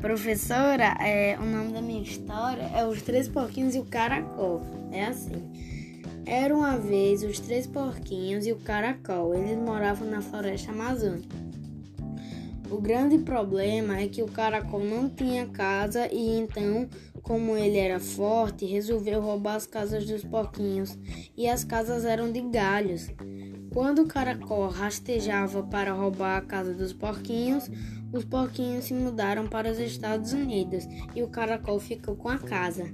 Professora, é, o nome da minha história é Os Três Porquinhos e o Caracol. É assim. Era uma vez os três porquinhos e o caracol. Eles moravam na floresta amazônica. O grande problema é que o caracol não tinha casa e então, como ele era forte, resolveu roubar as casas dos porquinhos e as casas eram de galhos. Quando o caracol rastejava para roubar a casa dos porquinhos, os porquinhos se mudaram para os Estados Unidos e o caracol ficou com a casa.